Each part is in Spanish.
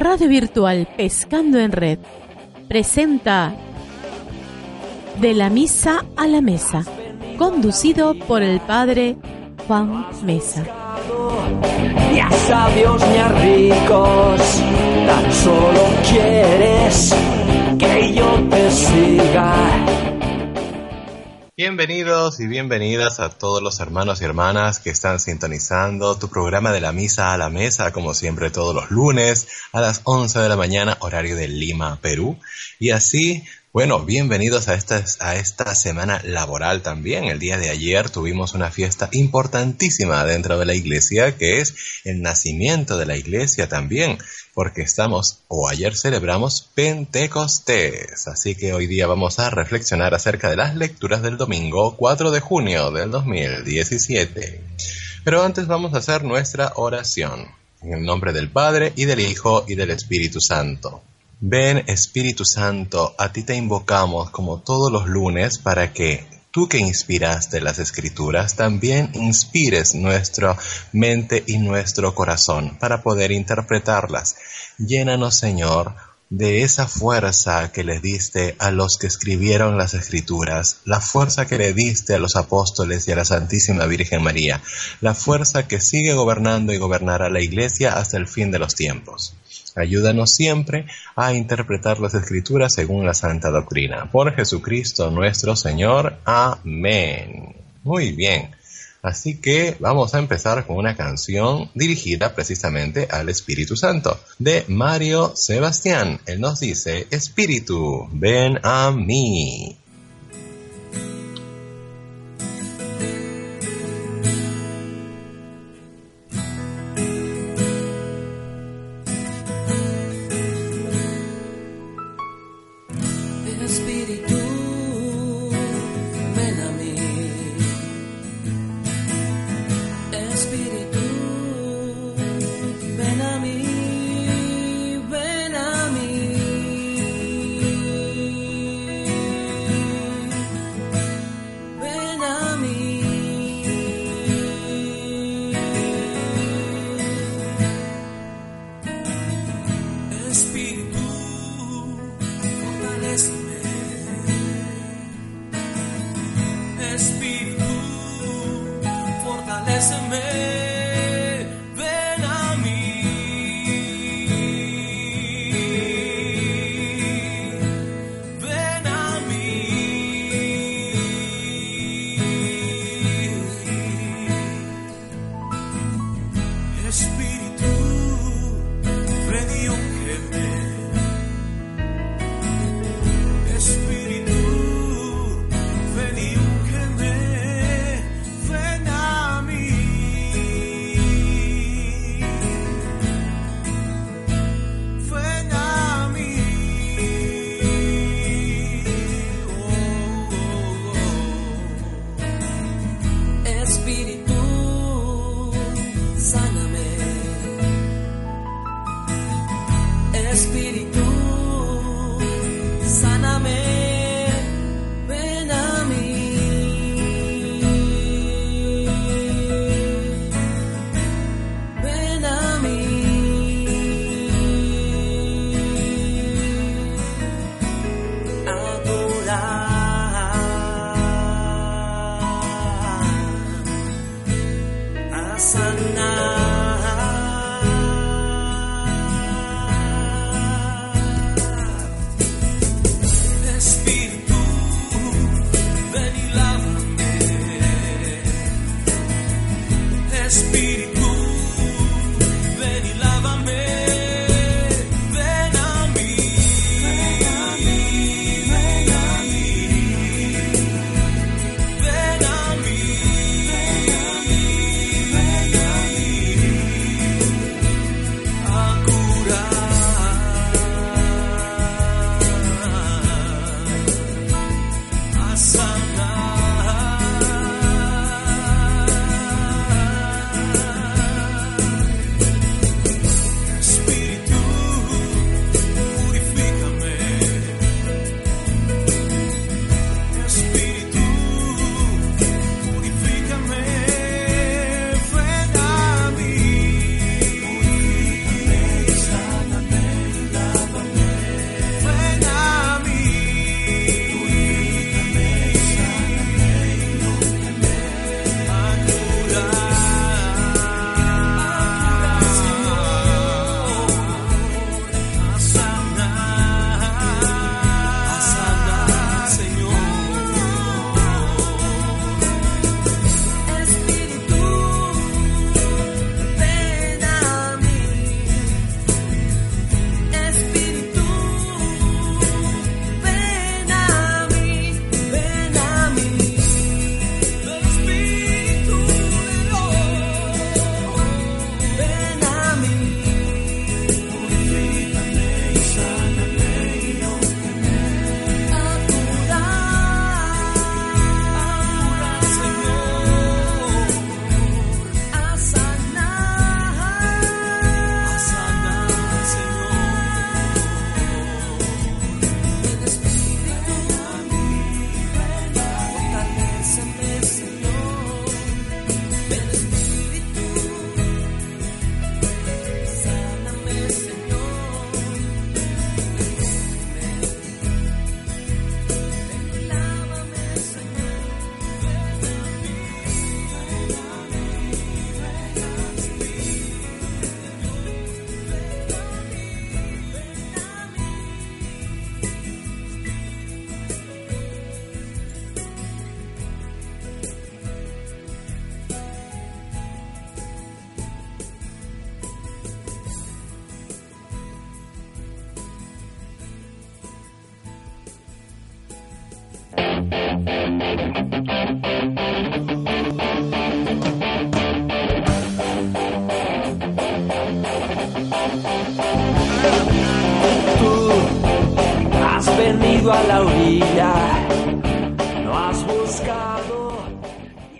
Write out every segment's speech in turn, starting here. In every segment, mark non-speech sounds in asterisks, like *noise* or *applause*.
Radio Virtual Pescando en Red presenta De la Misa a la Mesa, conducido por el Padre Juan Mesa. Ni a sabios ni a ricos, tan solo quieres que yo te siga. Bienvenidos y bienvenidas a todos los hermanos y hermanas que están sintonizando tu programa de la misa a la mesa, como siempre todos los lunes a las 11 de la mañana, horario de Lima, Perú. Y así, bueno, bienvenidos a esta, a esta semana laboral también. El día de ayer tuvimos una fiesta importantísima dentro de la iglesia, que es el nacimiento de la iglesia también porque estamos o ayer celebramos Pentecostés, así que hoy día vamos a reflexionar acerca de las lecturas del domingo 4 de junio del 2017. Pero antes vamos a hacer nuestra oración, en el nombre del Padre y del Hijo y del Espíritu Santo. Ven Espíritu Santo, a ti te invocamos como todos los lunes para que tú que inspiraste las escrituras, también inspires nuestra mente y nuestro corazón para poder interpretarlas. Llénanos, Señor, de esa fuerza que le diste a los que escribieron las escrituras, la fuerza que le diste a los apóstoles y a la Santísima Virgen María, la fuerza que sigue gobernando y gobernará la Iglesia hasta el fin de los tiempos. Ayúdanos siempre a interpretar las escrituras según la santa doctrina. Por Jesucristo nuestro Señor. Amén. Muy bien. Así que vamos a empezar con una canción dirigida precisamente al Espíritu Santo de Mario Sebastián. Él nos dice, Espíritu, ven a mí.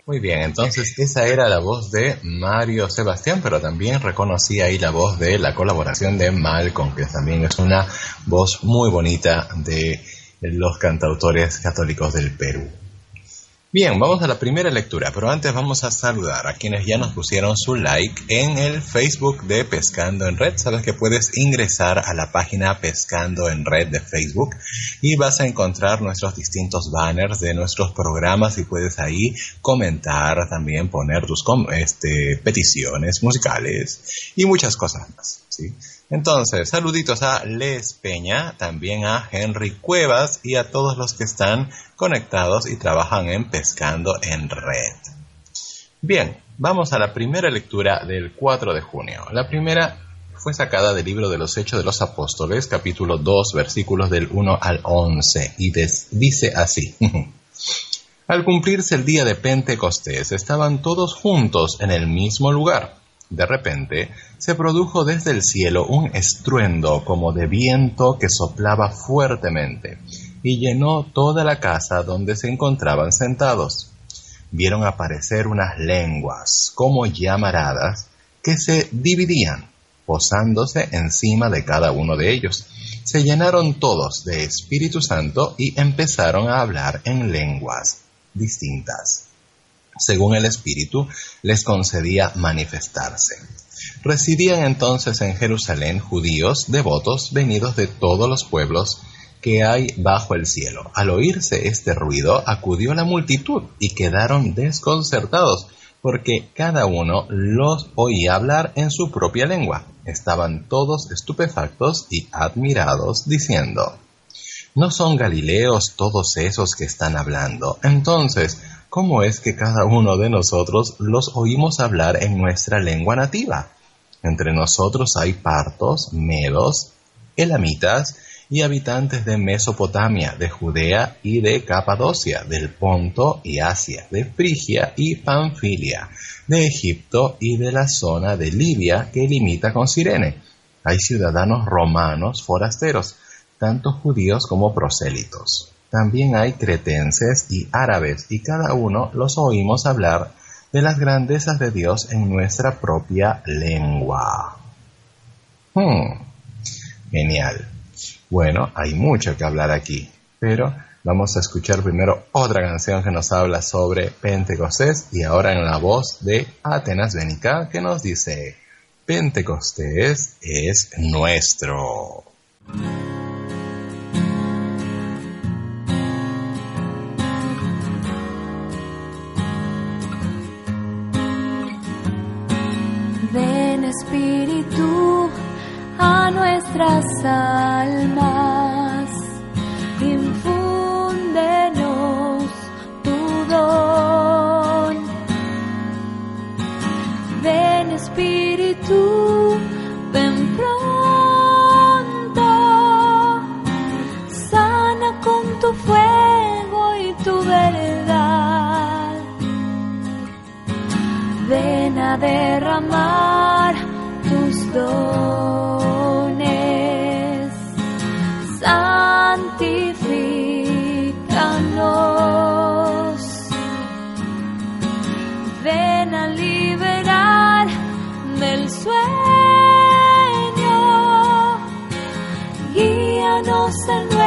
Muy bien, entonces esa era la voz de Mario Sebastián, pero también reconocí ahí la voz de la colaboración de Malcolm, que también es una voz muy bonita de los cantautores católicos del Perú. Bien, vamos a la primera lectura, pero antes vamos a saludar a quienes ya nos pusieron su like en el Facebook de Pescando en Red. Sabes que puedes ingresar a la página Pescando en Red de Facebook y vas a encontrar nuestros distintos banners de nuestros programas y puedes ahí comentar, también poner tus este, peticiones musicales y muchas cosas más. ¿sí? Entonces, saluditos a Les Peña, también a Henry Cuevas y a todos los que están conectados y trabajan en Pescando en Red. Bien, vamos a la primera lectura del 4 de junio. La primera fue sacada del libro de los Hechos de los Apóstoles, capítulo 2, versículos del 1 al 11, y dice así. *laughs* al cumplirse el día de Pentecostés, estaban todos juntos en el mismo lugar. De repente, se produjo desde el cielo un estruendo como de viento que soplaba fuertemente y llenó toda la casa donde se encontraban sentados. Vieron aparecer unas lenguas como llamaradas que se dividían, posándose encima de cada uno de ellos. Se llenaron todos de Espíritu Santo y empezaron a hablar en lenguas distintas según el Espíritu les concedía manifestarse. Residían entonces en Jerusalén judíos devotos venidos de todos los pueblos que hay bajo el cielo. Al oírse este ruido, acudió la multitud y quedaron desconcertados, porque cada uno los oía hablar en su propia lengua. Estaban todos estupefactos y admirados, diciendo, ¿No son Galileos todos esos que están hablando? Entonces, ¿cómo es que cada uno de nosotros los oímos hablar en nuestra lengua nativa? Entre nosotros hay partos, medos, elamitas y habitantes de Mesopotamia, de Judea y de Capadocia, del Ponto y Asia, de Frigia y Panfilia, de Egipto y de la zona de Libia que limita con Sirene. Hay ciudadanos romanos forasteros, tanto judíos como prosélitos. También hay cretenses y árabes, y cada uno los oímos hablar de las grandezas de Dios en nuestra propia lengua. Hmm, genial. Bueno, hay mucho que hablar aquí, pero vamos a escuchar primero otra canción que nos habla sobre Pentecostés y ahora en la voz de Atenas Benica que nos dice, Pentecostés es nuestro. Almas, infúndenos tu don. Ven Espíritu, ven pronto, sana con tu fuego y tu verdad. Ven a derramar nuestras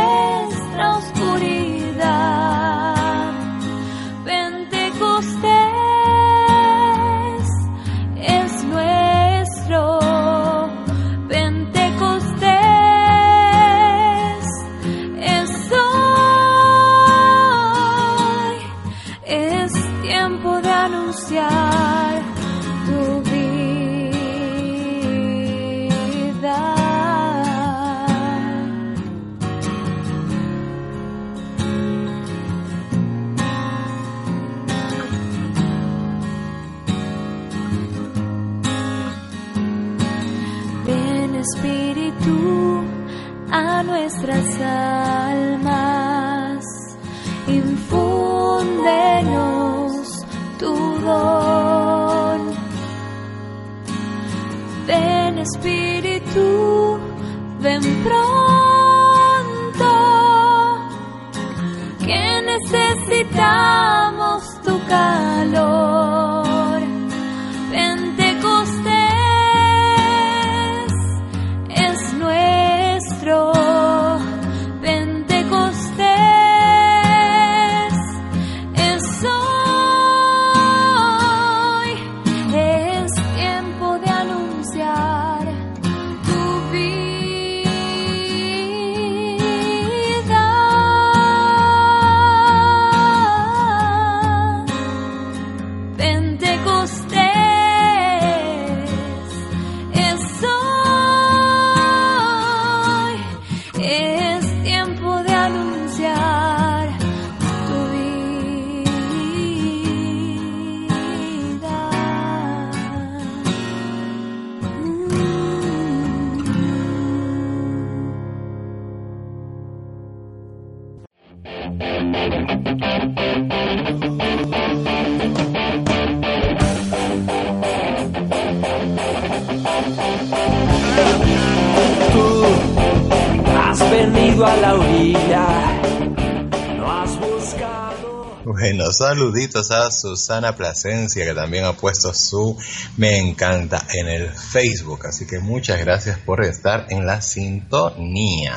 saluditos a Susana Plasencia que también ha puesto su me encanta en el Facebook, así que muchas gracias por estar en la sintonía.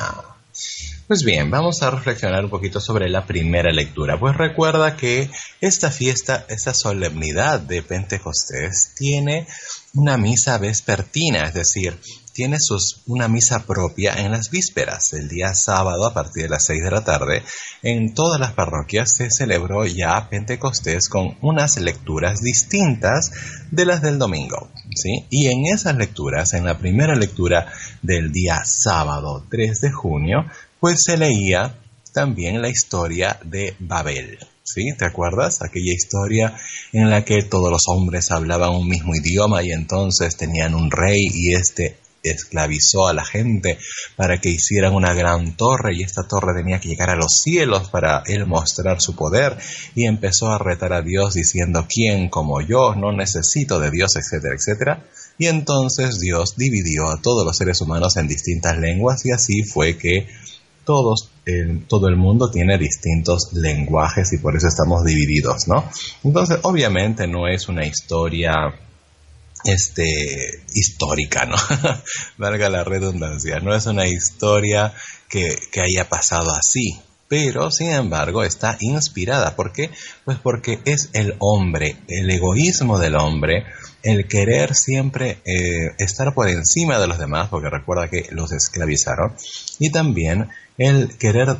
Pues bien, vamos a reflexionar un poquito sobre la primera lectura. Pues recuerda que esta fiesta, esta solemnidad de Pentecostés tiene una misa vespertina, es decir, tiene sus, una misa propia en las vísperas. El día sábado, a partir de las 6 de la tarde, en todas las parroquias se celebró ya Pentecostés con unas lecturas distintas de las del domingo. ¿sí? Y en esas lecturas, en la primera lectura del día sábado 3 de junio, pues se leía también la historia de Babel. ¿Sí? ¿Te acuerdas? Aquella historia en la que todos los hombres hablaban un mismo idioma y entonces tenían un rey y este esclavizó a la gente para que hicieran una gran torre y esta torre tenía que llegar a los cielos para él mostrar su poder y empezó a retar a Dios diciendo quién como yo no necesito de Dios etcétera etcétera y entonces Dios dividió a todos los seres humanos en distintas lenguas y así fue que todos, todo el mundo tiene distintos lenguajes y por eso estamos divididos, ¿no? Entonces, obviamente no es una historia este histórica, ¿no? *laughs* Valga la redundancia, no es una historia que, que haya pasado así, pero sin embargo está inspirada. ¿Por qué? Pues porque es el hombre, el egoísmo del hombre, el querer siempre eh, estar por encima de los demás, porque recuerda que los esclavizaron, y también el querer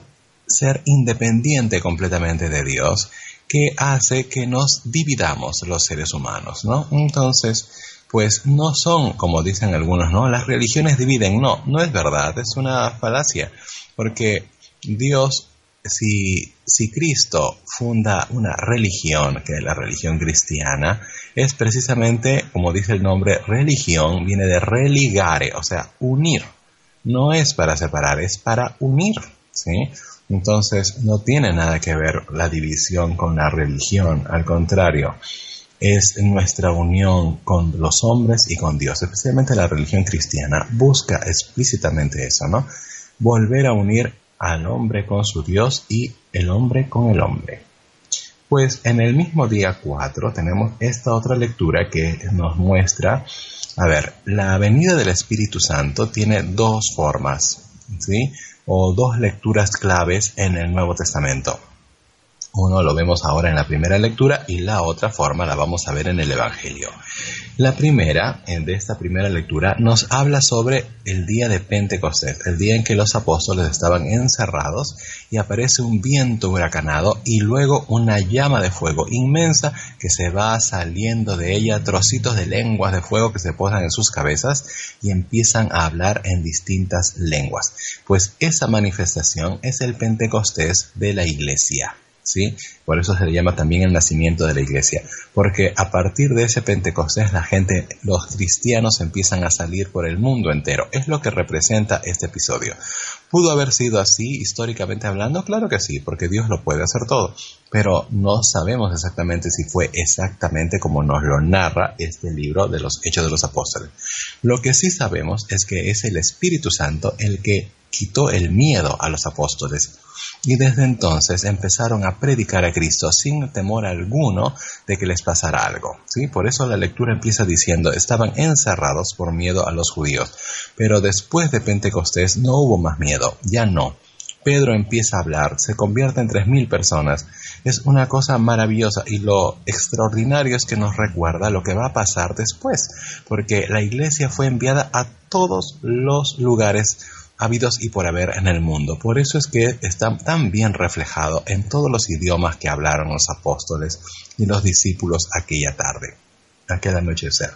ser independiente completamente de Dios, que hace que nos dividamos los seres humanos, ¿no? Entonces, pues no son, como dicen algunos, ¿no? Las religiones dividen, no, no es verdad, es una falacia, porque Dios, si, si Cristo funda una religión, que es la religión cristiana, es precisamente, como dice el nombre, religión, viene de religare, o sea, unir, no es para separar, es para unir, ¿sí? Entonces no tiene nada que ver la división con la religión, al contrario, es nuestra unión con los hombres y con Dios, especialmente la religión cristiana busca explícitamente eso, ¿no? Volver a unir al hombre con su Dios y el hombre con el hombre. Pues en el mismo día 4 tenemos esta otra lectura que nos muestra, a ver, la venida del Espíritu Santo tiene dos formas, ¿sí? O dos lecturas claves en el Nuevo Testamento. Uno lo vemos ahora en la primera lectura y la otra forma la vamos a ver en el Evangelio. La primera, de esta primera lectura, nos habla sobre el día de Pentecostés, el día en que los apóstoles estaban encerrados y aparece un viento huracanado y luego una llama de fuego inmensa que se va saliendo de ella, trocitos de lenguas de fuego que se posan en sus cabezas y empiezan a hablar en distintas lenguas. Pues esa manifestación es el Pentecostés de la iglesia. ¿Sí? Por eso se le llama también el nacimiento de la iglesia, porque a partir de ese Pentecostés la gente, los cristianos empiezan a salir por el mundo entero. Es lo que representa este episodio. ¿Pudo haber sido así históricamente hablando? Claro que sí, porque Dios lo puede hacer todo, pero no sabemos exactamente si fue exactamente como nos lo narra este libro de los Hechos de los Apóstoles. Lo que sí sabemos es que es el Espíritu Santo el que quitó el miedo a los apóstoles y desde entonces empezaron a predicar a Cristo sin temor alguno de que les pasara algo. ¿sí? Por eso la lectura empieza diciendo, estaban encerrados por miedo a los judíos, pero después de Pentecostés no hubo más miedo, ya no. Pedro empieza a hablar, se convierte en tres mil personas. Es una cosa maravillosa y lo extraordinario es que nos recuerda lo que va a pasar después, porque la iglesia fue enviada a todos los lugares habidos y por haber en el mundo. Por eso es que está tan bien reflejado en todos los idiomas que hablaron los apóstoles y los discípulos aquella tarde, aquel anochecer.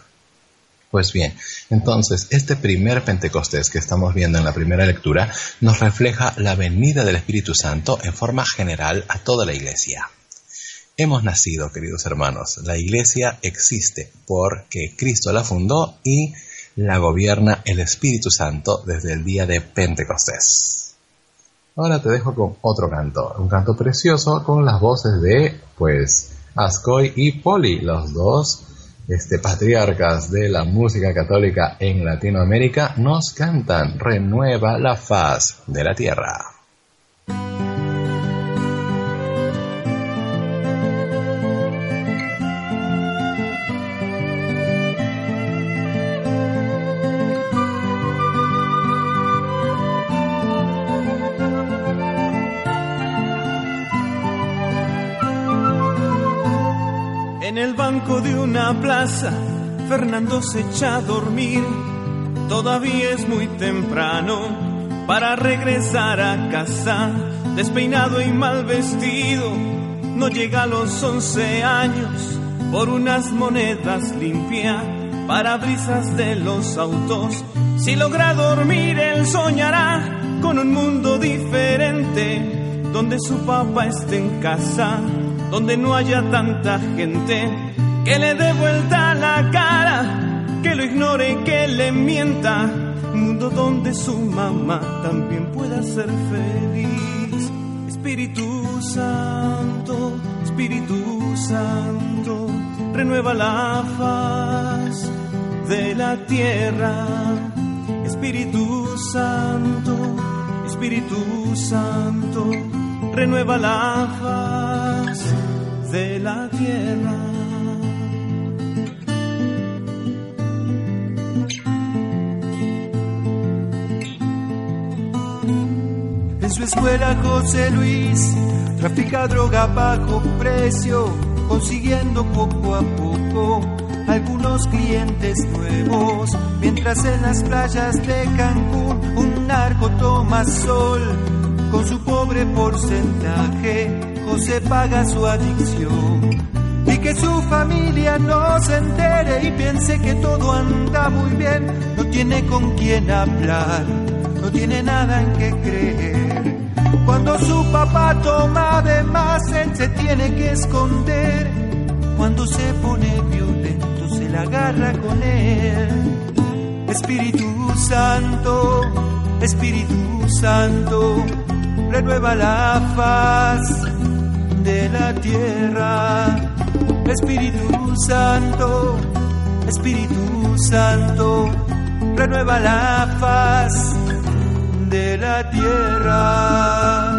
Pues bien, entonces este primer Pentecostés que estamos viendo en la primera lectura nos refleja la venida del Espíritu Santo en forma general a toda la iglesia. Hemos nacido, queridos hermanos, la iglesia existe porque Cristo la fundó y la gobierna el Espíritu Santo desde el día de Pentecostés. Ahora te dejo con otro canto, un canto precioso con las voces de, pues, Ascoy y Poli, los dos este, patriarcas de la música católica en Latinoamérica, nos cantan Renueva la faz de la tierra. Plaza, Fernando se echa a dormir. Todavía es muy temprano para regresar a casa, despeinado y mal vestido. No llega a los once años por unas monedas limpias para brisas de los autos. Si logra dormir, él soñará con un mundo diferente, donde su papá esté en casa, donde no haya tanta gente que le dé vuelta la cara, que lo ignore que le mienta. Mundo donde su mamá también pueda ser feliz. Espíritu Santo, Espíritu Santo, renueva la faz de la tierra. Espíritu Santo, Espíritu Santo, renueva la faz de la tierra. Su escuela José Luis. Trafica droga bajo precio, consiguiendo poco a poco algunos clientes nuevos, mientras en las playas de Cancún un narco toma sol, con su pobre porcentaje José paga su adicción. Y que su familia no se entere y piense que todo anda muy bien, no tiene con quién hablar, tiene nada en que creer. Cuando su papá toma de más, él se tiene que esconder. Cuando se pone violento, se la agarra con él. Espíritu Santo, Espíritu Santo, renueva la faz de la tierra. Espíritu Santo, Espíritu Santo, renueva la faz de la tierra.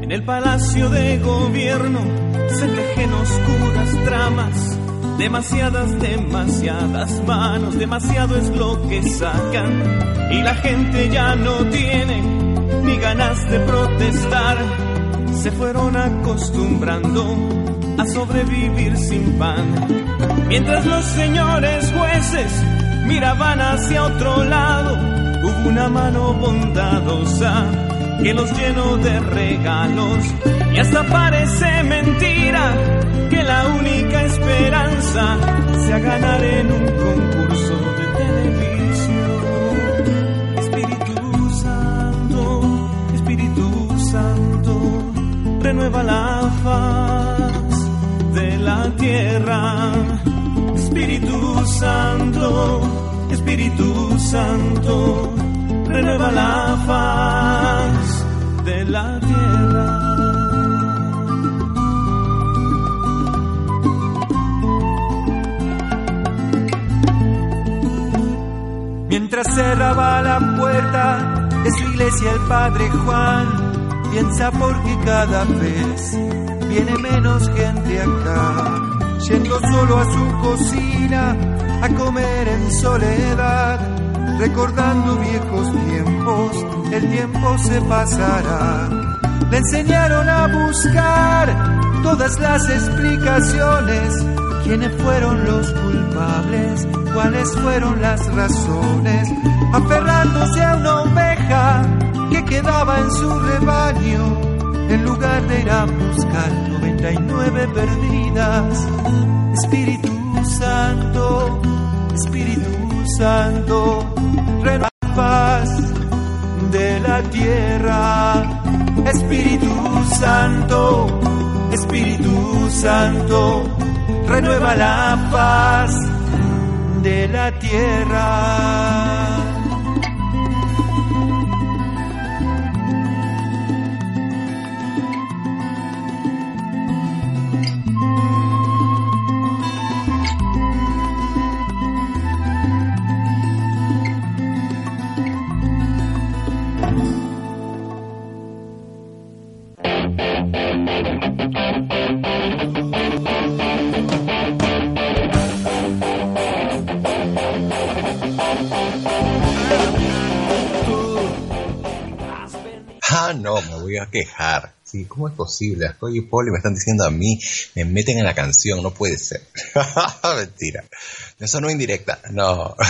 En el palacio de gobierno se tejen oscuras tramas, demasiadas, demasiadas manos, demasiado es lo que sacan y la gente ya no tiene ni ganas de protestar, se fueron acostumbrando a sobrevivir sin pan. Mientras los señores jueces miraban hacia otro lado, hubo una mano bondadosa que los llenó de regalos. Y hasta parece mentira que la única esperanza sea ganar en un concurso de televisión. Espíritu Santo, Espíritu Santo, renueva la faz la tierra. Espíritu Santo, Espíritu Santo, renueva la faz de la tierra. Mientras cerraba la puerta de su iglesia el padre Juan, piensa porque cada vez viene menos gente acá, yendo solo a su cocina a comer en soledad, recordando viejos tiempos, el tiempo se pasará. Le enseñaron a buscar todas las explicaciones, quiénes fueron los culpables, cuáles fueron las razones, aferrándose a una oveja que quedaba en su rebaño, en lugar de ir a buscar 99 perdidas. Espíritu Santo, Espíritu Santo, renueva la paz de la tierra. Espíritu Santo, Espíritu Santo, renueva la paz de la tierra. Ah, no, me voy a quejar. Sí, ¿cómo es posible? Ascoy y Poli me están diciendo a mí, me meten en la canción, no puede ser. *laughs* Mentira. Eso no es indirecta, no. *laughs*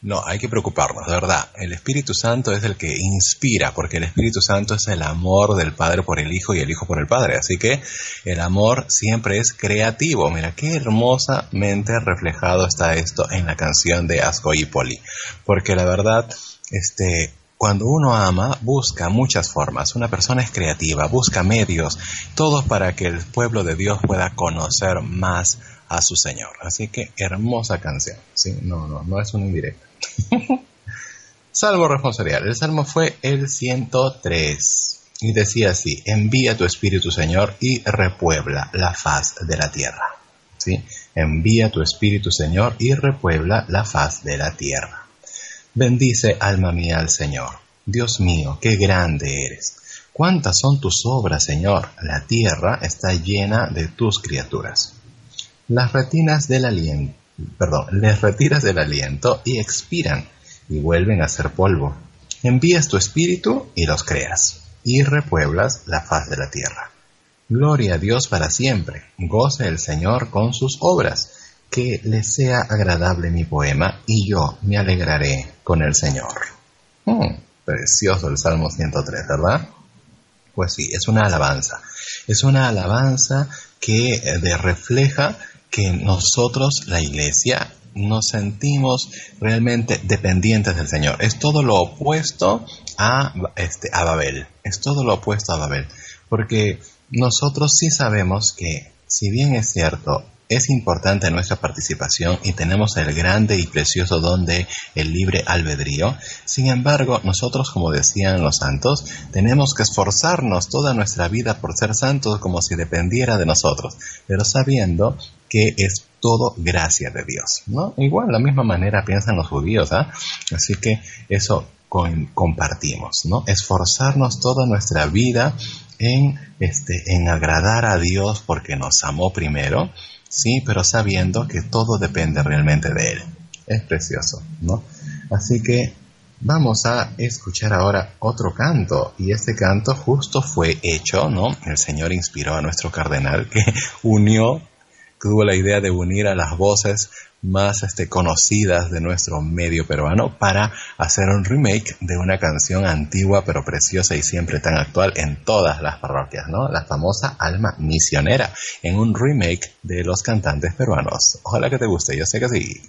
No, hay que preocuparnos, de verdad. El Espíritu Santo es el que inspira, porque el Espíritu Santo es el amor del Padre por el Hijo y el Hijo por el Padre. Así que el amor siempre es creativo. Mira, qué hermosamente reflejado está esto en la canción de Asco y Poli. Porque la verdad, este, cuando uno ama, busca muchas formas. Una persona es creativa, busca medios, todos para que el pueblo de Dios pueda conocer más a su Señor. Así que hermosa canción. Sí, no, no, no es un indirecto. *laughs* salmo responsorial. El salmo fue el 103 y decía así: Envía tu espíritu, Señor, y repuebla la faz de la tierra. ¿Sí? Envía tu espíritu, Señor, y repuebla la faz de la tierra. Bendice, alma mía, al Señor. Dios mío, qué grande eres. ¿Cuántas son tus obras, Señor? La tierra está llena de tus criaturas. Las retinas del aliento, les retiras del aliento y expiran y vuelven a ser polvo. Envías tu espíritu y los creas y repueblas la faz de la tierra. Gloria a Dios para siempre. Goce el Señor con sus obras. Que le sea agradable mi poema y yo me alegraré con el Señor. Hmm, precioso el Salmo 103, ¿verdad? Pues sí, es una alabanza. Es una alabanza que eh, refleja que nosotros, la iglesia, nos sentimos realmente dependientes del Señor. Es todo lo opuesto a, este, a Babel. Es todo lo opuesto a Babel. Porque nosotros sí sabemos que, si bien es cierto, es importante nuestra participación y tenemos el grande y precioso don de el libre albedrío. Sin embargo, nosotros, como decían los santos, tenemos que esforzarnos toda nuestra vida por ser santos como si dependiera de nosotros, pero sabiendo que es todo gracia de Dios, ¿no? Igual, la misma manera piensan los judíos, ¿ah? Así que eso compartimos, ¿no? Esforzarnos toda nuestra vida en, este, en agradar a Dios porque nos amó primero, sí, pero sabiendo que todo depende realmente de Él. Es precioso, ¿no? Así que vamos a escuchar ahora otro canto, y este canto justo fue hecho, ¿no? El Señor inspiró a nuestro cardenal que *laughs* unió, tuvo la idea de unir a las voces más este, conocidas de nuestro medio peruano para hacer un remake de una canción antigua pero preciosa y siempre tan actual en todas las parroquias, ¿no? La famosa Alma Misionera, en un remake de los cantantes peruanos. Ojalá que te guste, yo sé que sí.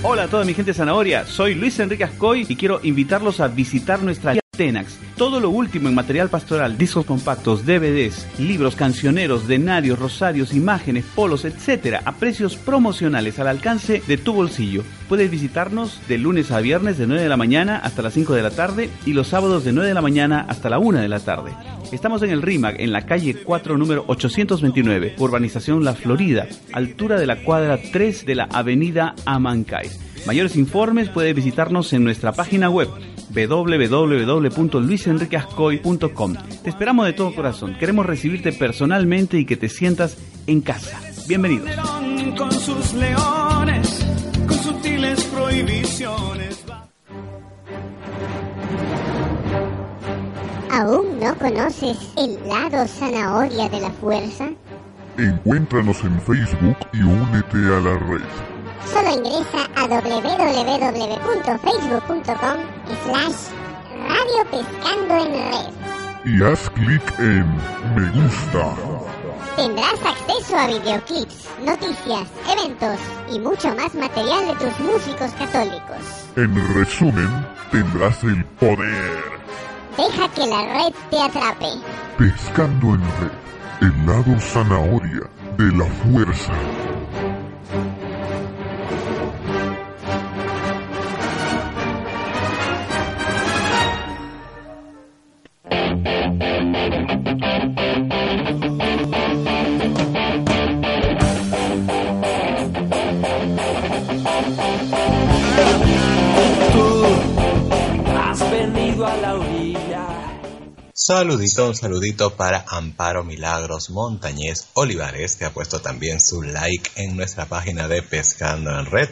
Hola a toda mi gente zanahoria, soy Luis Enrique Ascoy y quiero invitarlos a visitar nuestra Tenax. Todo lo último en material pastoral, discos compactos, DVDs, libros, cancioneros, denarios, rosarios, imágenes, polos, etcétera, a precios promocionales al alcance de tu bolsillo. Puedes visitarnos de lunes a viernes de 9 de la mañana hasta las 5 de la tarde y los sábados de 9 de la mañana hasta la 1 de la tarde. Estamos en el RIMAC, en la calle 4, número 829, urbanización La Florida, altura de la cuadra 3 de la avenida Amancay. Mayores informes puede visitarnos en nuestra página web www.luisenriqueascoy.com. Te esperamos de todo corazón. Queremos recibirte personalmente y que te sientas en casa. Bienvenidos. León con sus leones, con sutiles prohibiciones. ¿Aún no conoces el lado zanahoria de la fuerza? Encuéntranos en Facebook y únete a la red. Solo ingresa a www.facebook.com slash Radio Pescando en Red. Y haz clic en Me gusta. Tendrás acceso a videoclips, noticias, eventos y mucho más material de tus músicos católicos. En resumen, tendrás el poder. Deja que la red te atrape. Pescando en red. El lado zanahoria de la fuerza. Saludito, un saludito para Amparo Milagros Montañez Olivares, que ha puesto también su like en nuestra página de Pescando en Red.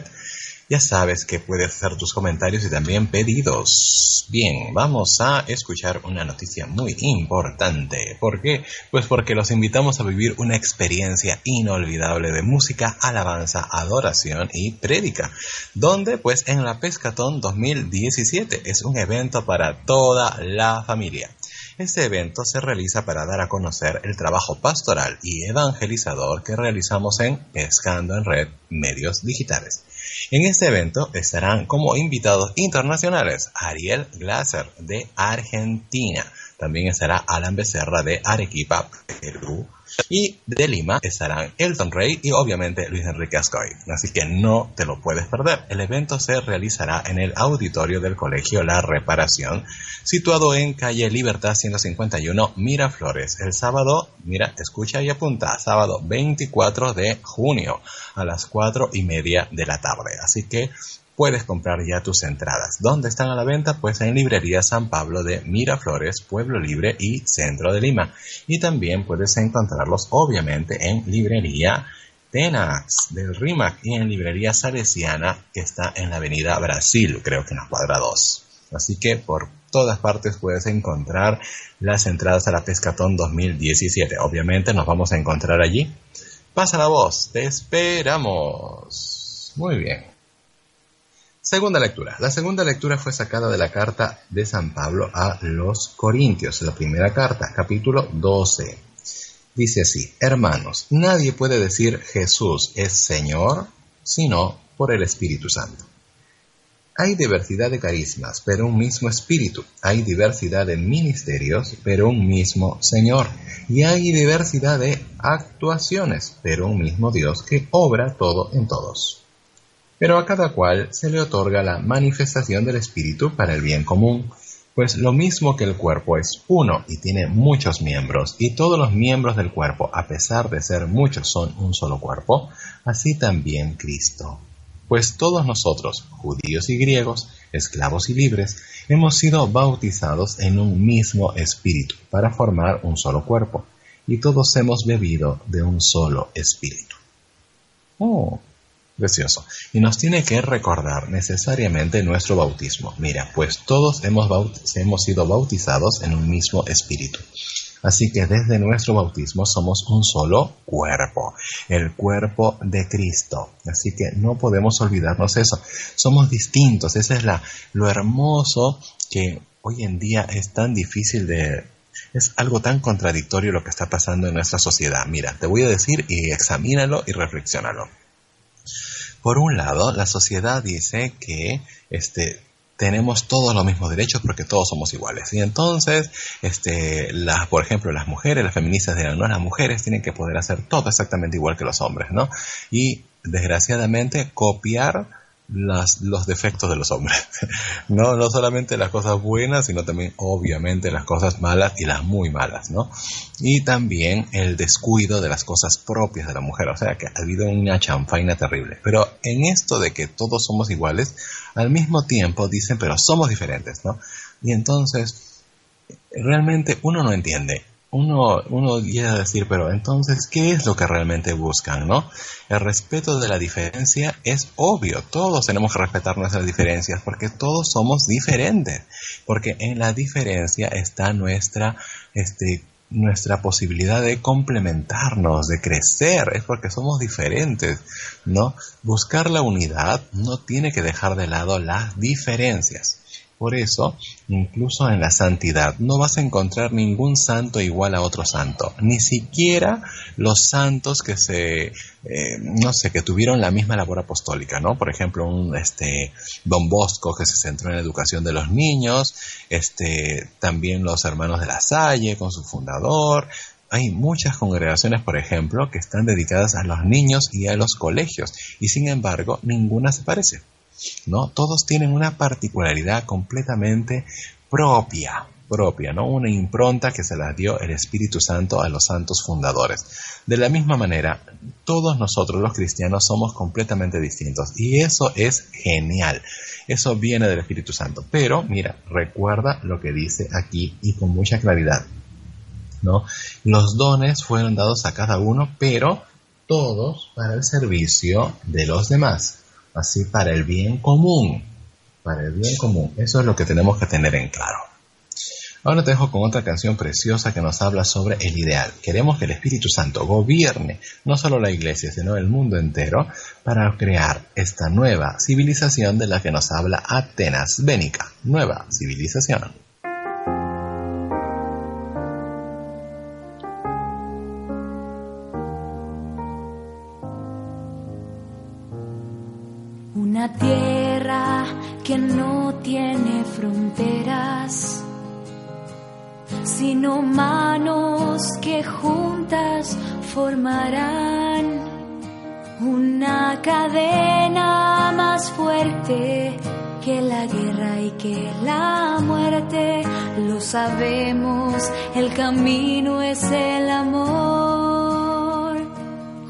Ya sabes que puedes hacer tus comentarios y también pedidos. Bien, vamos a escuchar una noticia muy importante. ¿Por qué? Pues porque los invitamos a vivir una experiencia inolvidable de música, alabanza, adoración y prédica. Donde pues en la Pescatón 2017 es un evento para toda la familia. Este evento se realiza para dar a conocer el trabajo pastoral y evangelizador que realizamos en Pescando en Red Medios Digitales. En este evento estarán como invitados internacionales Ariel Glaser de Argentina, también estará Alan Becerra de Arequipa, Perú, y de Lima estarán Elton Rey y obviamente Luis Enrique Ascoy. Así que no te lo puedes perder. El evento se realizará en el auditorio del Colegio La Reparación, situado en calle Libertad 151 Miraflores. El sábado, mira, escucha y apunta, sábado 24 de junio a las 4 y media de la tarde. Así que puedes comprar ya tus entradas. ¿Dónde están a la venta? Pues en Librería San Pablo de Miraflores, Pueblo Libre y Centro de Lima. Y también puedes encontrarlos obviamente en Librería Tenax del RIMAC y en Librería Salesiana que está en la Avenida Brasil, creo que en la cuadra 2. Así que por todas partes puedes encontrar las entradas a la Pescatón 2017. Obviamente nos vamos a encontrar allí. Pasa la voz, te esperamos. Muy bien. Segunda lectura. La segunda lectura fue sacada de la carta de San Pablo a los Corintios, la primera carta, capítulo 12. Dice así, hermanos, nadie puede decir Jesús es Señor sino por el Espíritu Santo. Hay diversidad de carismas, pero un mismo Espíritu. Hay diversidad de ministerios, pero un mismo Señor. Y hay diversidad de actuaciones, pero un mismo Dios que obra todo en todos pero a cada cual se le otorga la manifestación del Espíritu para el bien común, pues lo mismo que el cuerpo es uno y tiene muchos miembros, y todos los miembros del cuerpo, a pesar de ser muchos, son un solo cuerpo, así también Cristo. Pues todos nosotros, judíos y griegos, esclavos y libres, hemos sido bautizados en un mismo espíritu para formar un solo cuerpo, y todos hemos bebido de un solo espíritu. Oh, Precioso. Y nos tiene que recordar necesariamente nuestro bautismo. Mira, pues todos hemos, hemos sido bautizados en un mismo espíritu. Así que desde nuestro bautismo somos un solo cuerpo, el cuerpo de Cristo. Así que no podemos olvidarnos eso. Somos distintos. Ese es la, lo hermoso que hoy en día es tan difícil de... Es algo tan contradictorio lo que está pasando en nuestra sociedad. Mira, te voy a decir y examínalo y reflexionalo. Por un lado, la sociedad dice que este, tenemos todos los mismos derechos porque todos somos iguales. Y entonces, este, las, por ejemplo, las mujeres, las feministas dirán, no, las mujeres tienen que poder hacer todo exactamente igual que los hombres, ¿no? Y desgraciadamente copiar los defectos de los hombres. *laughs* no, no solamente las cosas buenas, sino también obviamente las cosas malas y las muy malas, ¿no? Y también el descuido de las cosas propias de la mujer. O sea que ha habido una chanfaina terrible. Pero en esto de que todos somos iguales, al mismo tiempo dicen, pero somos diferentes, ¿no? Y entonces, realmente uno no entiende uno, uno llega a decir, pero entonces, ¿qué es lo que realmente buscan, no? El respeto de la diferencia es obvio, todos tenemos que respetar nuestras diferencias porque todos somos diferentes, porque en la diferencia está nuestra, este, nuestra posibilidad de complementarnos, de crecer, es porque somos diferentes, ¿no? Buscar la unidad no tiene que dejar de lado las diferencias. Por eso, incluso en la santidad, no vas a encontrar ningún santo igual a otro santo, ni siquiera los santos que se, eh, no sé, que tuvieron la misma labor apostólica, ¿no? Por ejemplo, un, este, Don Bosco que se centró en la educación de los niños, este, también los hermanos de la Salle con su fundador, hay muchas congregaciones, por ejemplo, que están dedicadas a los niños y a los colegios, y sin embargo, ninguna se parece. ¿No? Todos tienen una particularidad completamente propia, propia, ¿no? Una impronta que se la dio el Espíritu Santo a los santos fundadores. De la misma manera, todos nosotros los cristianos somos completamente distintos y eso es genial. Eso viene del Espíritu Santo. Pero, mira, recuerda lo que dice aquí y con mucha claridad. ¿no? Los dones fueron dados a cada uno, pero todos para el servicio de los demás así para el bien común, para el bien común. Eso es lo que tenemos que tener en claro. Ahora te dejo con otra canción preciosa que nos habla sobre el ideal. Queremos que el Espíritu Santo gobierne no solo la iglesia, sino el mundo entero para crear esta nueva civilización de la que nos habla Atenas Bénica. Nueva civilización. formarán una cadena más fuerte que la guerra y que la muerte. Lo sabemos, el camino es el amor.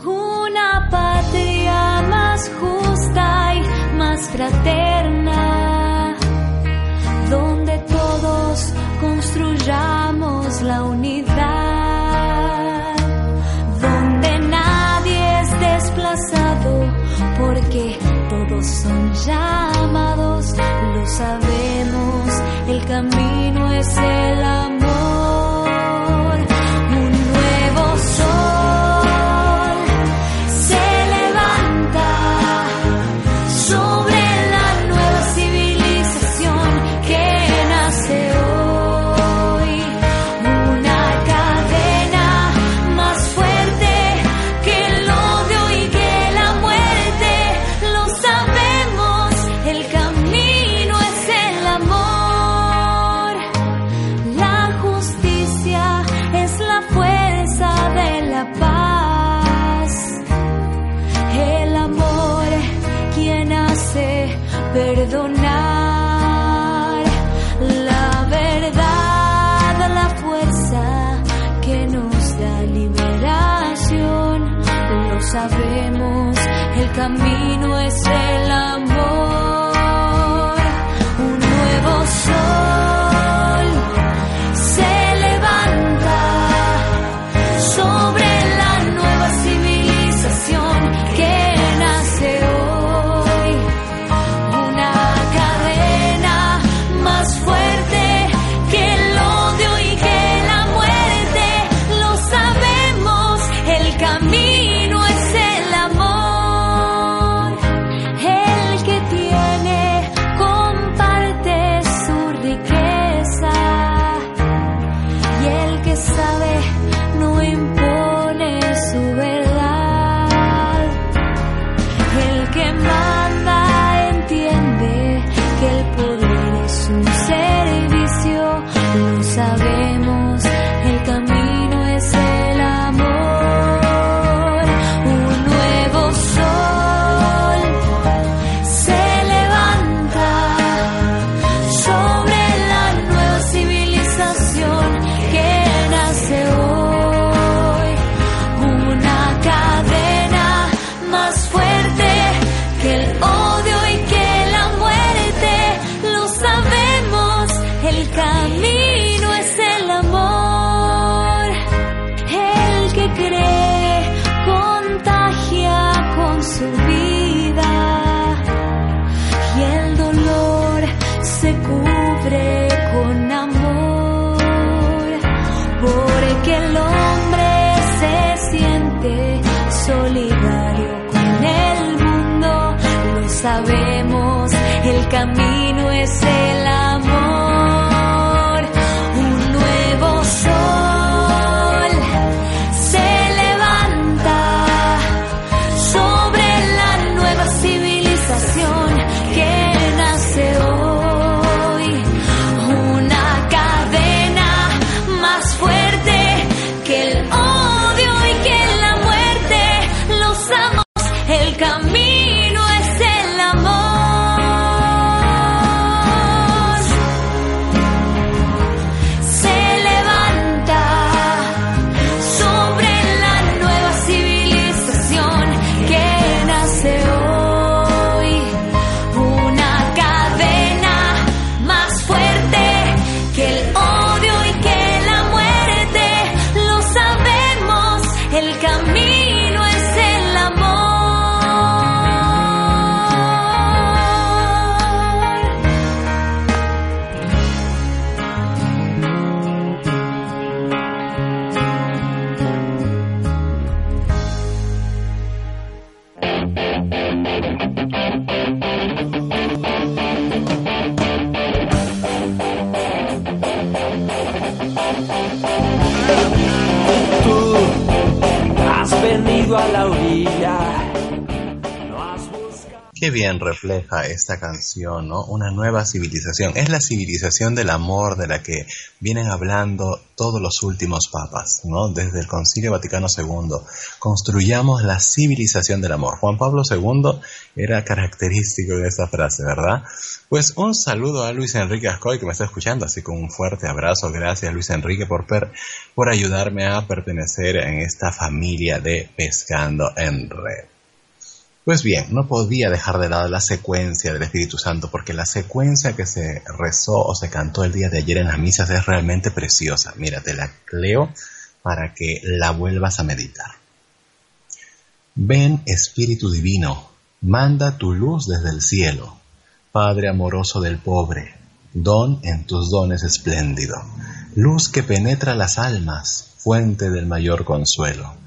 Una patria más justa y más fraterna, donde todos construyamos la unidad. porque todos son llamados, lo sabemos, el camino es el amor. camino. camino es el refleja esta canción, ¿no? Una nueva civilización. Es la civilización del amor de la que vienen hablando todos los últimos papas, ¿no? Desde el Concilio Vaticano II. Construyamos la civilización del amor. Juan Pablo II era característico de esa frase, ¿verdad? Pues un saludo a Luis Enrique Ascoy que me está escuchando, así con un fuerte abrazo. Gracias Luis Enrique por, por ayudarme a pertenecer en esta familia de Pescando en Red. Pues bien, no podía dejar de lado la secuencia del Espíritu Santo, porque la secuencia que se rezó o se cantó el día de ayer en las misas es realmente preciosa. Mira, te la leo para que la vuelvas a meditar. Ven Espíritu Divino, manda tu luz desde el cielo, Padre amoroso del pobre, don en tus dones espléndido, luz que penetra las almas, fuente del mayor consuelo.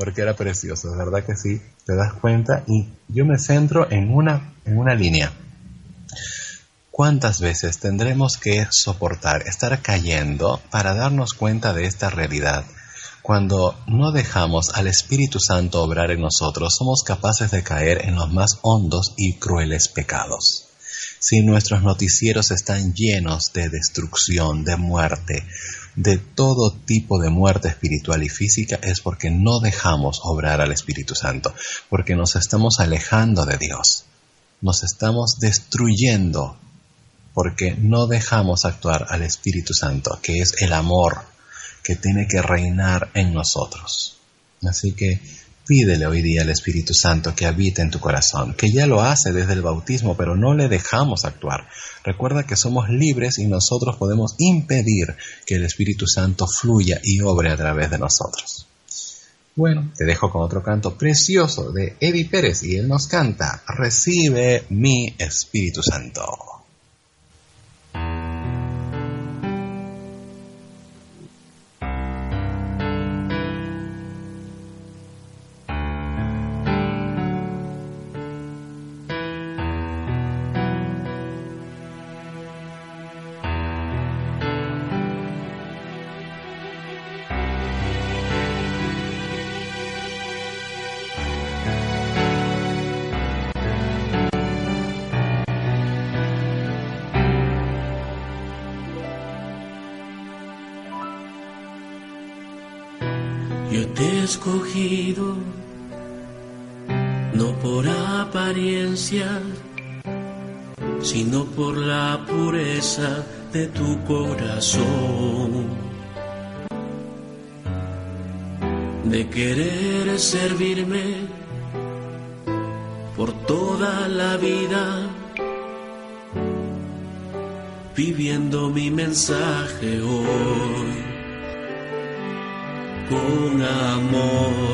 porque era precioso, ¿verdad que sí? Te das cuenta y yo me centro en una, en una línea. ¿Cuántas veces tendremos que soportar estar cayendo para darnos cuenta de esta realidad? Cuando no dejamos al Espíritu Santo obrar en nosotros, somos capaces de caer en los más hondos y crueles pecados. Si nuestros noticieros están llenos de destrucción, de muerte, de todo tipo de muerte espiritual y física es porque no dejamos obrar al Espíritu Santo, porque nos estamos alejando de Dios, nos estamos destruyendo, porque no dejamos actuar al Espíritu Santo, que es el amor que tiene que reinar en nosotros. Así que Pídele hoy día al Espíritu Santo que habite en tu corazón, que ya lo hace desde el bautismo, pero no le dejamos actuar. Recuerda que somos libres y nosotros podemos impedir que el Espíritu Santo fluya y obre a través de nosotros. Bueno, te dejo con otro canto precioso de Eddie Pérez y él nos canta, Recibe mi Espíritu Santo. Corazón. De querer servirme por toda la vida, viviendo mi mensaje hoy con amor.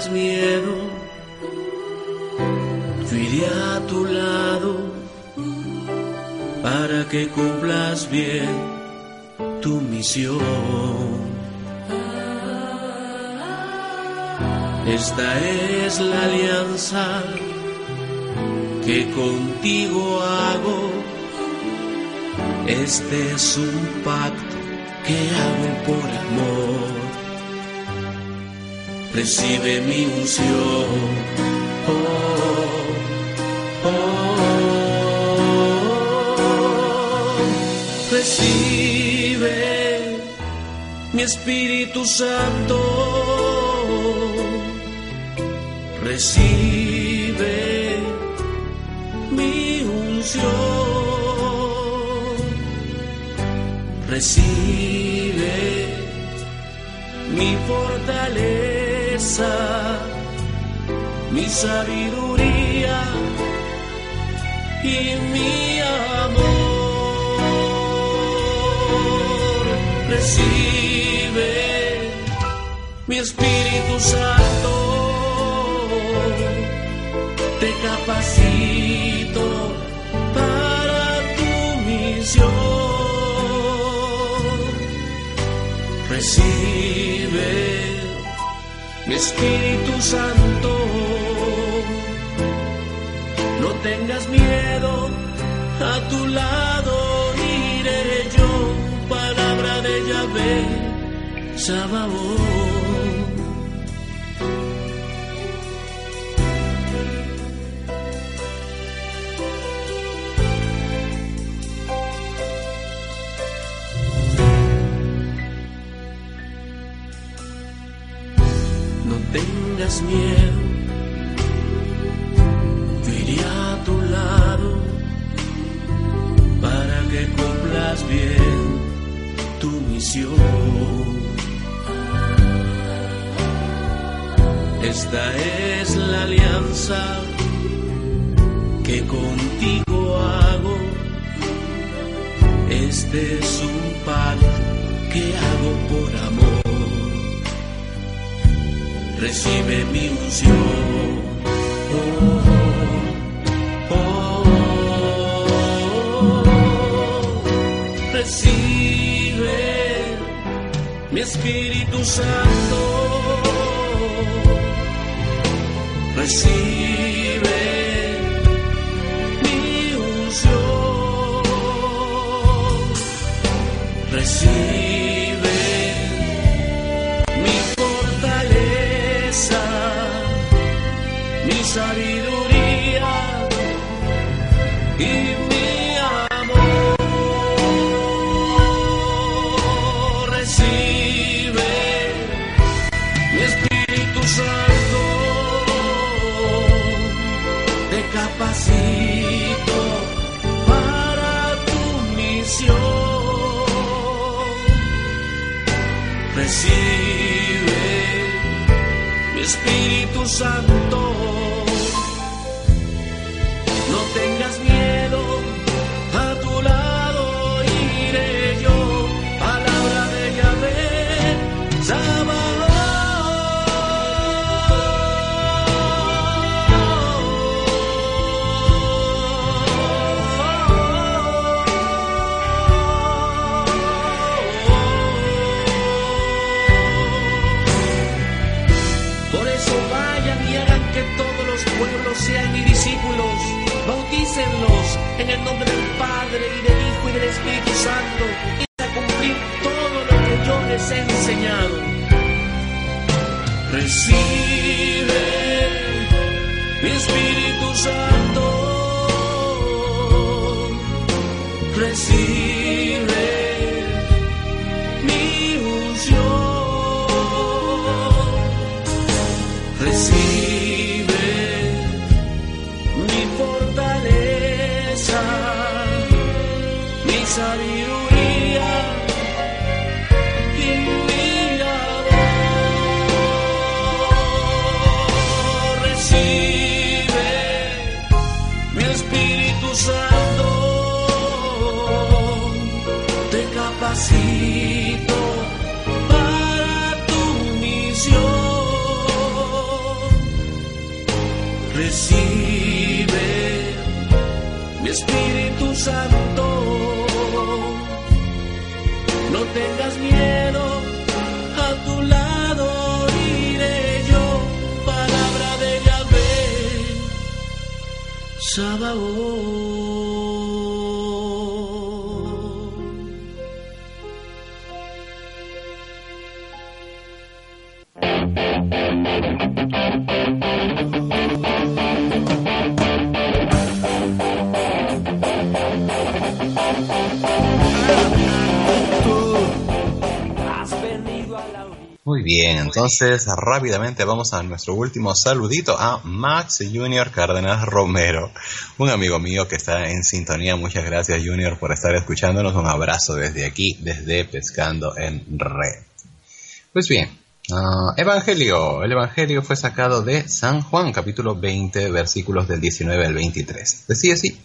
Tengas miedo, iré a tu lado para que cumplas bien tu misión. Esta es la alianza que contigo hago. Este es un pacto que hago por amor. Recibe mi unción. Oh, oh, oh. Recibe mi Espíritu Santo, recibe mi unción, recibe mi fortaleza, mi sabiduría y mi amor. Recibe mi Espíritu Santo, te capacito para tu misión. Recibe Espíritu Santo, no tengas miedo, a tu lado iré yo, palabra de Yahvé, Sabaoth. Que hago por amor recibe mi unción. Oh, oh, oh. Recibe mi Espíritu Santo. Recibe mi unción. Recibe Recibe mi Espíritu Santo. Bautícenlos en el nombre del Padre y del Hijo y del Espíritu Santo. Y a cumplir todo lo que yo les he enseñado. Recibe mi Espíritu Santo. Recibe Sábado Muy bien, entonces rápidamente vamos a nuestro último saludito a Max Junior Cárdenas Romero, un amigo mío que está en sintonía. Muchas gracias Junior por estar escuchándonos. Un abrazo desde aquí, desde Pescando en Red. Pues bien, ah, Evangelio. El Evangelio fue sacado de San Juan, capítulo 20, versículos del 19 al 23. Decía así.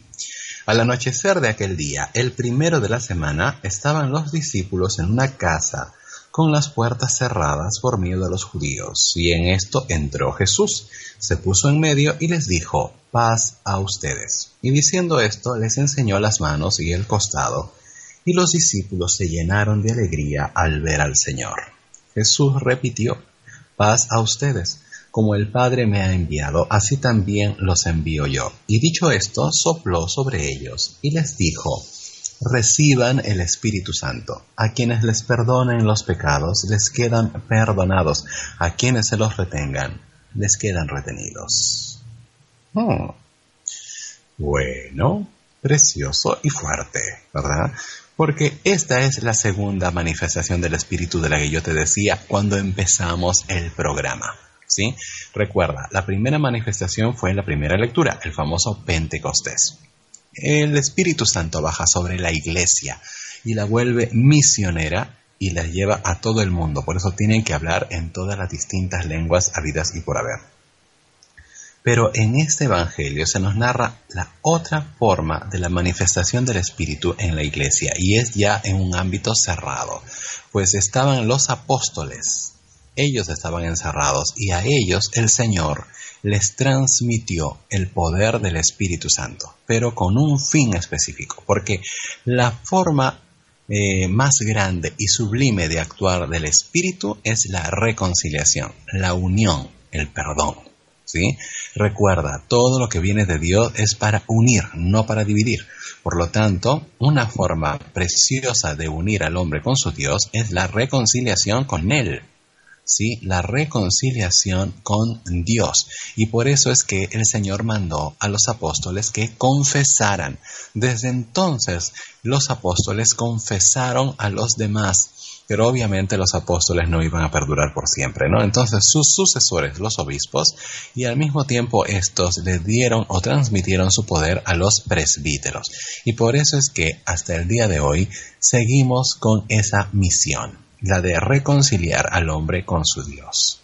Al anochecer de aquel día, el primero de la semana, estaban los discípulos en una casa con las puertas cerradas por miedo a los judíos. Y en esto entró Jesús, se puso en medio y les dijo, paz a ustedes. Y diciendo esto, les enseñó las manos y el costado, y los discípulos se llenaron de alegría al ver al Señor. Jesús repitió, paz a ustedes. Como el Padre me ha enviado, así también los envío yo. Y dicho esto, sopló sobre ellos y les dijo, reciban el Espíritu Santo. A quienes les perdonen los pecados, les quedan perdonados. A quienes se los retengan, les quedan retenidos. Hmm. Bueno, precioso y fuerte, ¿verdad? Porque esta es la segunda manifestación del Espíritu de la que yo te decía cuando empezamos el programa. ¿Sí? Recuerda, la primera manifestación fue en la primera lectura, el famoso Pentecostés el Espíritu Santo baja sobre la iglesia y la vuelve misionera y la lleva a todo el mundo. Por eso tienen que hablar en todas las distintas lenguas habidas y por haber. Pero en este Evangelio se nos narra la otra forma de la manifestación del Espíritu en la iglesia y es ya en un ámbito cerrado, pues estaban los apóstoles, ellos estaban encerrados y a ellos el Señor les transmitió el poder del Espíritu Santo, pero con un fin específico, porque la forma eh, más grande y sublime de actuar del Espíritu es la reconciliación, la unión, el perdón. ¿sí? Recuerda, todo lo que viene de Dios es para unir, no para dividir. Por lo tanto, una forma preciosa de unir al hombre con su Dios es la reconciliación con Él. ¿Sí? la reconciliación con Dios. Y por eso es que el Señor mandó a los apóstoles que confesaran. Desde entonces los apóstoles confesaron a los demás. Pero obviamente los apóstoles no iban a perdurar por siempre, ¿no? Entonces sus sucesores, los obispos, y al mismo tiempo estos le dieron o transmitieron su poder a los presbíteros. Y por eso es que hasta el día de hoy seguimos con esa misión la de reconciliar al hombre con su Dios.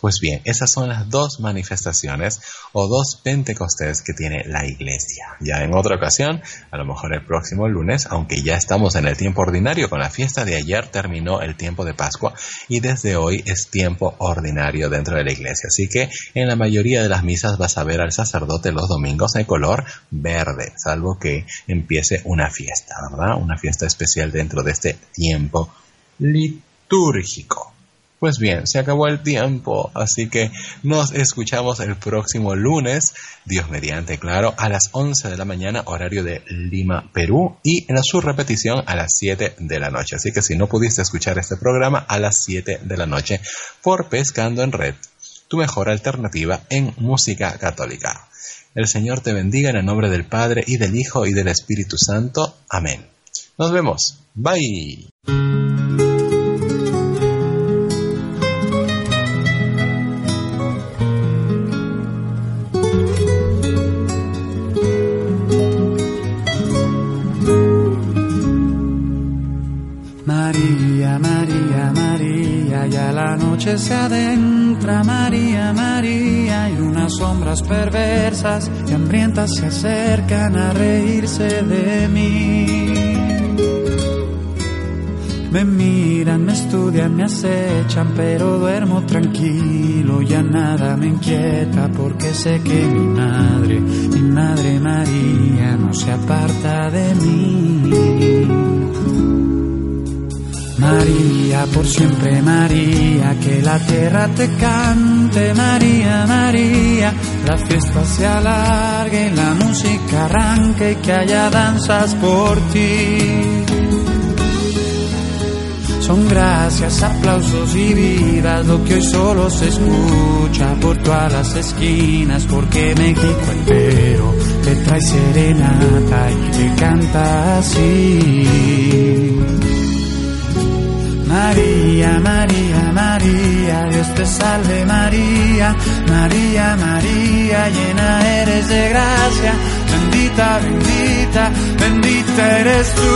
Pues bien, esas son las dos manifestaciones o dos pentecostés que tiene la iglesia. Ya en otra ocasión, a lo mejor el próximo lunes, aunque ya estamos en el tiempo ordinario, con la fiesta de ayer terminó el tiempo de Pascua y desde hoy es tiempo ordinario dentro de la iglesia. Así que en la mayoría de las misas vas a ver al sacerdote los domingos de color verde, salvo que empiece una fiesta, ¿verdad? Una fiesta especial dentro de este tiempo litúrgico. Pues bien, se acabó el tiempo, así que nos escuchamos el próximo lunes, Dios mediante, claro, a las 11 de la mañana, horario de Lima, Perú, y en su repetición a las 7 de la noche. Así que si no pudiste escuchar este programa, a las 7 de la noche por Pescando en Red, tu mejor alternativa en música católica. El Señor te bendiga en el nombre del Padre y del Hijo y del Espíritu Santo. Amén. Nos vemos. Bye. Se adentra María, María, y unas sombras perversas y hambrientas se acercan a reírse de mí. Me miran, me estudian, me acechan, pero duermo tranquilo, ya nada me inquieta porque sé que mi madre, mi madre María, no se aparta de mí. María, por siempre María, que la tierra te cante, María, María, la fiesta se alargue, la música arranque y que haya danzas por ti. Son gracias, aplausos y vidas lo que hoy solo se escucha por todas las esquinas, porque México entero te trae serenata y te canta así. María, María, María. te salve María, María, María, llena eres de gracia, bendita, bendita, bendita eres tú.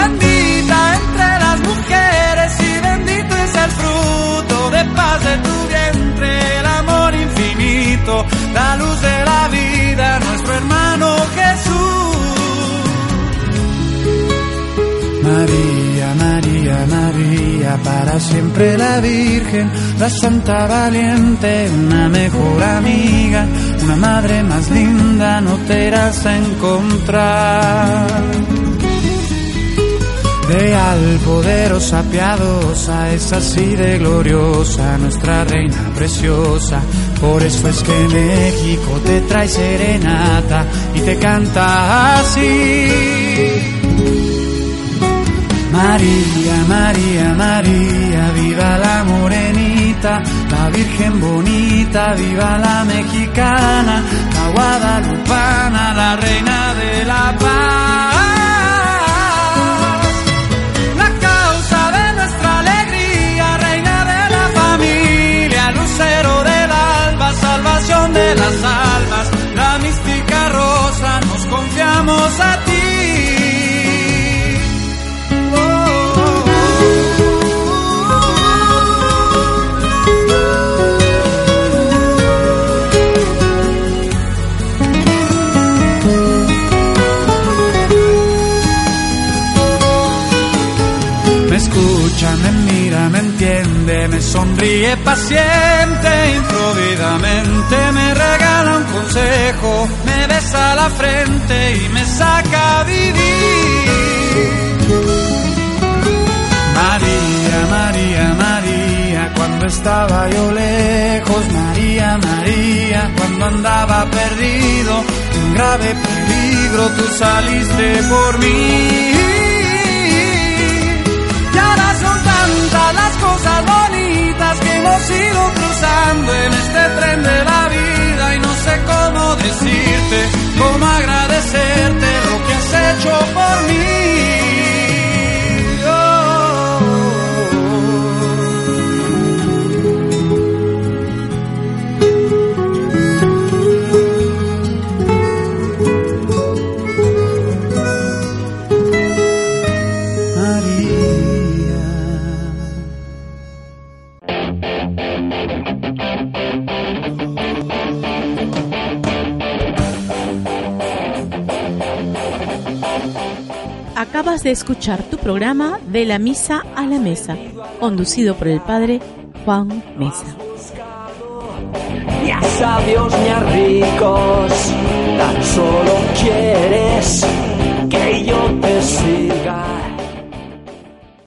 Bendita entre las mujeres y bendito es el fruto de paz de tu vientre, el amor infinito, la luz de la vida, nuestro hermano Jesús. María, María, María, para siempre la Virgen, la Santa Valiente, una mejor amiga, una madre más linda no te irás a encontrar. Real, poderosa, piadosa, es así de gloriosa, nuestra reina preciosa. Por eso es que México te trae serenata y te canta así. María, María, María, viva la morenita, la virgen bonita, viva la mexicana, la guadalupana, la reina de la paz. La causa de nuestra alegría, reina de la familia, lucero del alba, salvación de las almas, sonríe paciente, improvidamente me regala un consejo, me besa la frente y me saca a vivir. María, María, María, cuando estaba yo lejos, María, María, cuando andaba perdido, en grave peligro, tú saliste por mí. Y ahora son tantas las cosas bonitas que hemos ido cruzando en este tren de la vida y no sé cómo decirte, cómo agradecerte lo que has hecho por mí. Acabas de escuchar tu programa De la Misa a la Mesa, conducido por el padre Juan Mesa. Tan solo quieres que yo te siga.